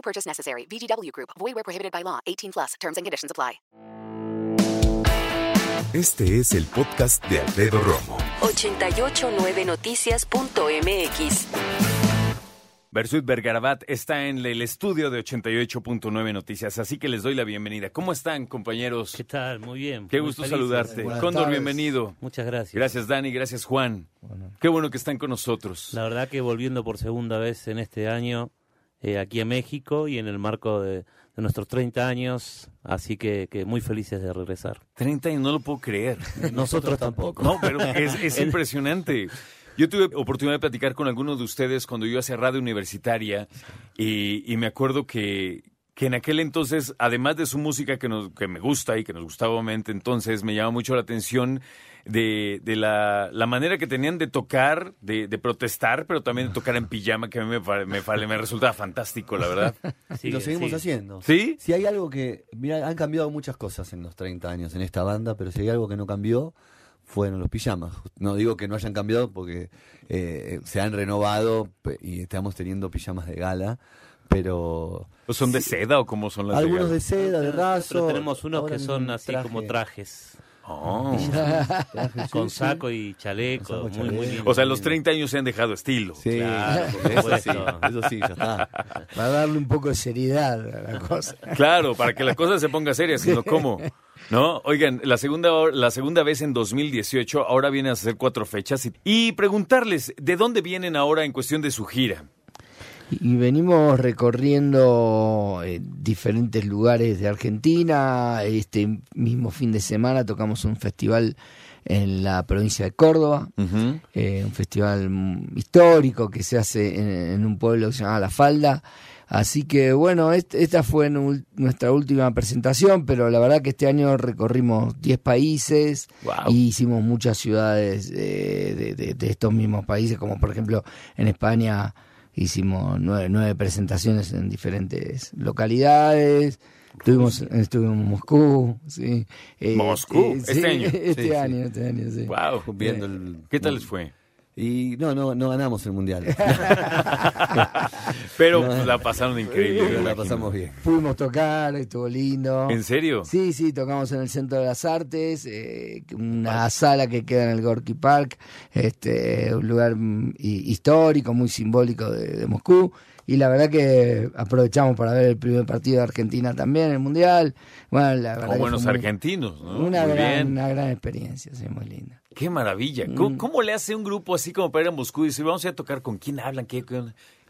No purchase necessary. VGW Group. Void where prohibited by law. 18 plus. Terms and conditions apply. Este es el podcast de Alfredo Romo. 889noticias.mx. Versuit Vergarabat está en el estudio de 88.9 Noticias, así que les doy la bienvenida. ¿Cómo están, compañeros? ¿Qué tal? Muy bien. Qué muy gusto felices. saludarte. Buenas Cóndor, tardes. bienvenido. Muchas gracias. Gracias, Dani. Gracias, Juan. Qué bueno que están con nosotros. La verdad que volviendo por segunda vez en este año eh, aquí a México y en el marco de, de nuestros 30 años, así que, que muy felices de regresar. 30 y no lo puedo creer. Nosotros tampoco. No, pero es, es impresionante. Yo tuve oportunidad de platicar con algunos de ustedes cuando yo hacía radio universitaria y, y me acuerdo que, que en aquel entonces, además de su música que, nos, que me gusta y que nos gustaba obviamente, entonces me llama mucho la atención de, de la, la manera que tenían de tocar, de, de protestar, pero también de tocar en pijama, que a mí me, resultaba fantástico, la verdad. Sigue, lo seguimos haciendo. ¿Sí? Si hay algo que, mira, han cambiado muchas cosas en los 30 años en esta banda, pero si hay algo que no cambió, fueron los pijamas. No digo que no hayan cambiado porque eh, se han renovado y estamos teniendo pijamas de gala, pero ¿O ¿Son de seda o cómo son las de algunos gala? de seda, de raso. Pero tenemos unos que son así traje- como trajes, Oh. sí, con sí. saco y chaleco, saco, muy, muy chaleco. lindo. O sea, los 30 años se han dejado estilo. Sí, Claro, por eso sí, eso sí, ya está. Para darle un poco de seriedad a la cosa. Claro, para que la cosa se ponga seria, sino cómo. ¿No? Oigan, la segunda, la segunda vez en 2018, ahora vienen a hacer cuatro fechas. Y, y preguntarles, ¿de dónde vienen ahora en cuestión de su gira? Y venimos recorriendo eh, diferentes lugares de Argentina. Este mismo fin de semana tocamos un festival en la provincia de Córdoba, eh, un festival histórico que se hace en, en un pueblo que se llama La Falda. Así que bueno, est- esta fue nu- nuestra última presentación, pero la verdad que este año recorrimos 10 países Wow. y hicimos muchas ciudades eh, de, de- de estos mismos países, como por ejemplo en España hicimos nueve, nueve presentaciones en diferentes localidades. Estuvimos, estuvimos en Moscú, sí. Eh, Moscú, sí, este año. Este Sí, sí. año, este año, sí. Wow. Viendo el- ¿Qué tal les fue? Y no, no, no ganamos el mundial. Pero la pasaron increíble. la pasamos bien. Pudimos tocar, estuvo lindo. ¿En serio? Sí, sí, tocamos en el Centro de las Artes, eh, una sala que queda en el Gorky Park, este, un lugar mm, hi- histórico, muy simbólico de, de Moscú. Y la verdad que aprovechamos para ver el primer partido de Argentina también, el Mundial. Bueno, la verdad buenos muy- argentinos, ¿no? Una Muy gran, bien. una gran experiencia, sí, muy linda. Qué maravilla. Mm. ¿Cómo, le hace un grupo así como para ir a Moscú y decir, vamos a ir a tocar con quién hablan? ¿Qué?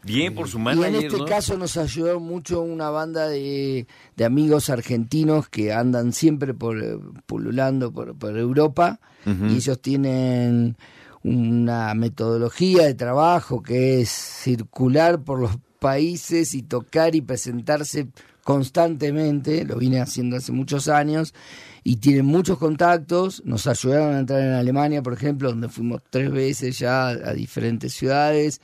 Bien por su Y manager, en este ¿no? caso nos ayudó mucho una banda de, de amigos argentinos que andan siempre por eh, pululando por, por Europa y ellos tienen una metodología de trabajo que es circular por los países y tocar y presentarse constantemente, lo vine haciendo hace muchos años, y tienen muchos contactos, nos ayudaron a entrar en Alemania, por ejemplo, donde fuimos tres veces ya a diferentes ciudades,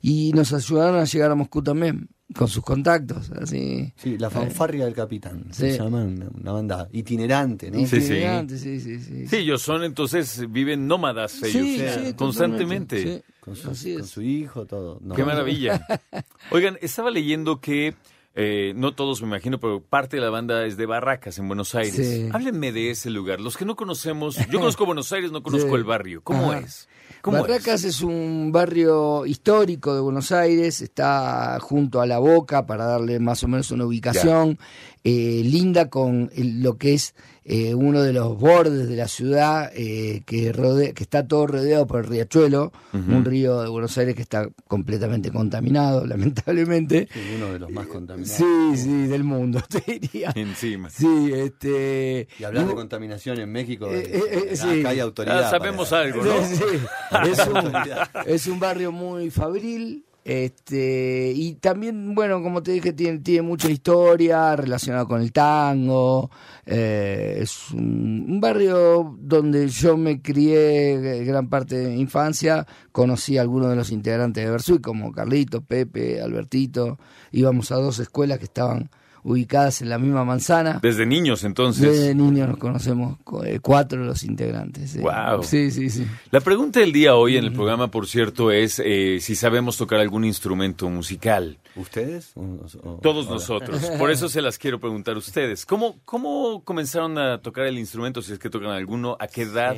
y nos ayudaron a llegar a Moscú también, con sus contactos, así. Sí, la fanfarria del capitán. Sí. Se llama una, una banda itinerante, ¿no? Sí, sí. Itinerante, sí, sí, sí. Sí, ellos son entonces, viven nómadas ellos, Sí, eh, sí, constantemente. sí. Con su, con su hijo, todo. No. Qué maravilla. Oigan, estaba leyendo que, eh, no todos me imagino, pero parte de la banda es de Barracas, en Buenos Aires. Sí. Háblenme de ese lugar. Los que no conocemos, yo conozco Buenos Aires, no conozco Sí. el barrio. ¿Cómo Ajá. es? ¿Cómo Barracas es? un barrio histórico de Buenos Aires, está junto a la Boca para darle más o menos una ubicación, eh, linda con el- lo que es eh, uno de los bordes de la ciudad eh, que, rode- que está todo rodeado por el riachuelo, un río de Buenos Aires que está completamente contaminado, lamentablemente. Sí, uno de los más contaminados. Sí, sí, del mundo, te diría. Encima. Sí, este... Y hablar de contaminación en México, Eh, eh, eh, sí. acá hay autoridad. Ah, sabemos para- algo, ¿no? Sí, sí. Es, un, es un barrio muy fabril, Este, y también, bueno, como te dije, tiene, tiene mucha historia relacionada con el tango. Eh, es un, barrio donde yo me crié gran parte de mi infancia. Conocí a algunos de los integrantes de Versuit, como Carlito, Pepe, Albertito. Íbamos a dos escuelas que estaban ubicadas en la misma manzana. Desde niños, entonces. Desde niños nos conocemos eh, cuatro de los integrantes. sí. Guau. Sí, sí, sí. La pregunta del día hoy en el programa, por cierto, es eh, si sabemos tocar algún instrumento musical. ¿Ustedes? O- o- Todos nosotros. Por eso se las quiero preguntar a ustedes. ¿Cómo, ¿Cómo comenzaron a tocar el instrumento, si es que tocan alguno? ¿A qué edad?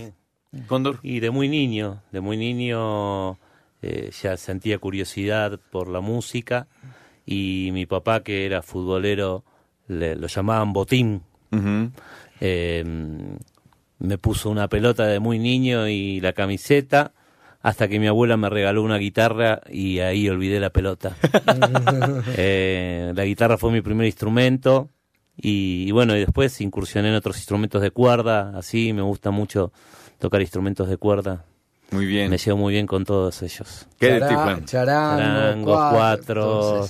Cóndor. Y de muy niño, de muy niño eh, ya sentía curiosidad por la música y mi papá que era futbolero le- lo llamaban botín. Eh, me puso una pelota de muy niño y la camiseta hasta que mi abuela me regaló una guitarra y ahí olvidé la pelota. Eh, la guitarra fue mi primer instrumento y, y bueno, y después incursioné en otros instrumentos de cuerda, así me gusta mucho tocar instrumentos de cuerda. Muy bien. Me llevo muy bien con todos ellos. ¿Qué de ti, Juan? Charango, Charango, cuatro.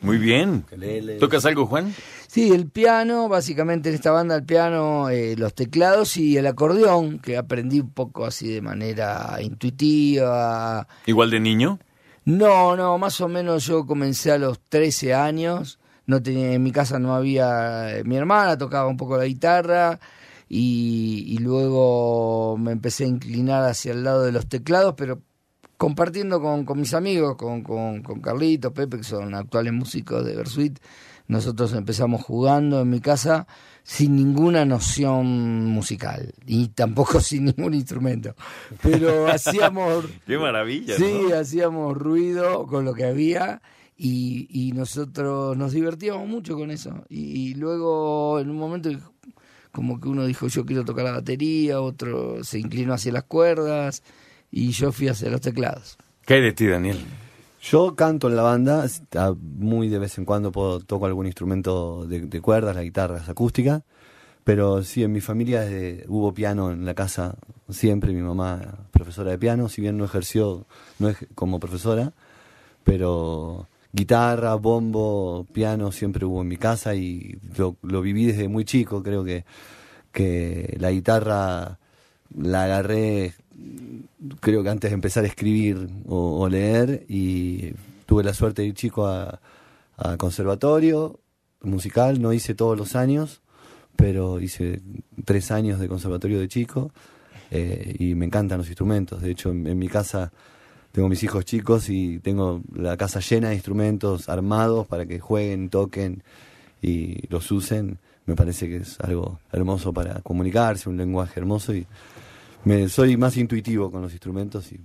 Muy bien. ¿Tocas algo, Juan? Sí, el piano, básicamente en esta banda el piano, eh, los teclados y el acordeón, que aprendí un poco así de manera intuitiva. ¿Igual de niño? No, no, más o menos yo comencé a los 13 años. No tenía, en mi casa no había. eh, Mi hermana tocaba un poco la guitarra y, y luego me empecé a inclinar hacia el lado de los teclados, pero compartiendo con, con mis amigos, con, con, con Carlito, Pepe, que son actuales músicos de Versuit. Nosotros empezamos jugando en mi casa sin ninguna noción musical y tampoco sin ningún instrumento. Pero hacíamos Qué maravilla, Sí, ¿no? hacíamos ruido con lo que había y, y nosotros nos divertíamos mucho con eso. Y, y luego en un momento como que uno dijo yo quiero tocar la batería, otro se inclinó hacia las cuerdas y yo fui hacia los teclados. ¿Qué hay de ti, Daniel? Yo canto en la banda, muy de vez en cuando puedo, toco algún instrumento de, de cuerdas, la guitarra es acústica, pero sí, en mi familia eh, hubo piano en la casa siempre, mi mamá profesora de piano, si bien no ejerció no ej- como profesora, pero guitarra, bombo, piano siempre hubo en mi casa y lo, lo viví desde muy chico, creo que, que la guitarra la agarré creo que antes de empezar a escribir o, leer y tuve la suerte de ir chico a, conservatorio musical, no hice todos los años, pero hice tres años de conservatorio de chico eh, y me encantan los instrumentos. De hecho, en mi casa tengo mis hijos chicos y tengo la casa llena de instrumentos armados para que jueguen, toquen y los usen. Me parece que es algo hermoso para comunicarse, un lenguaje hermoso y me, soy más intuitivo con los instrumentos y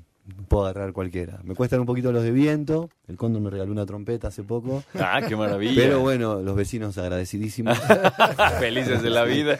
puedo agarrar cualquiera. Me cuestan un poquito los de viento, el cóndor me regaló una trompeta hace poco, Ah, qué maravilla. pero bueno, los vecinos agradecidísimos. Felices de la vida.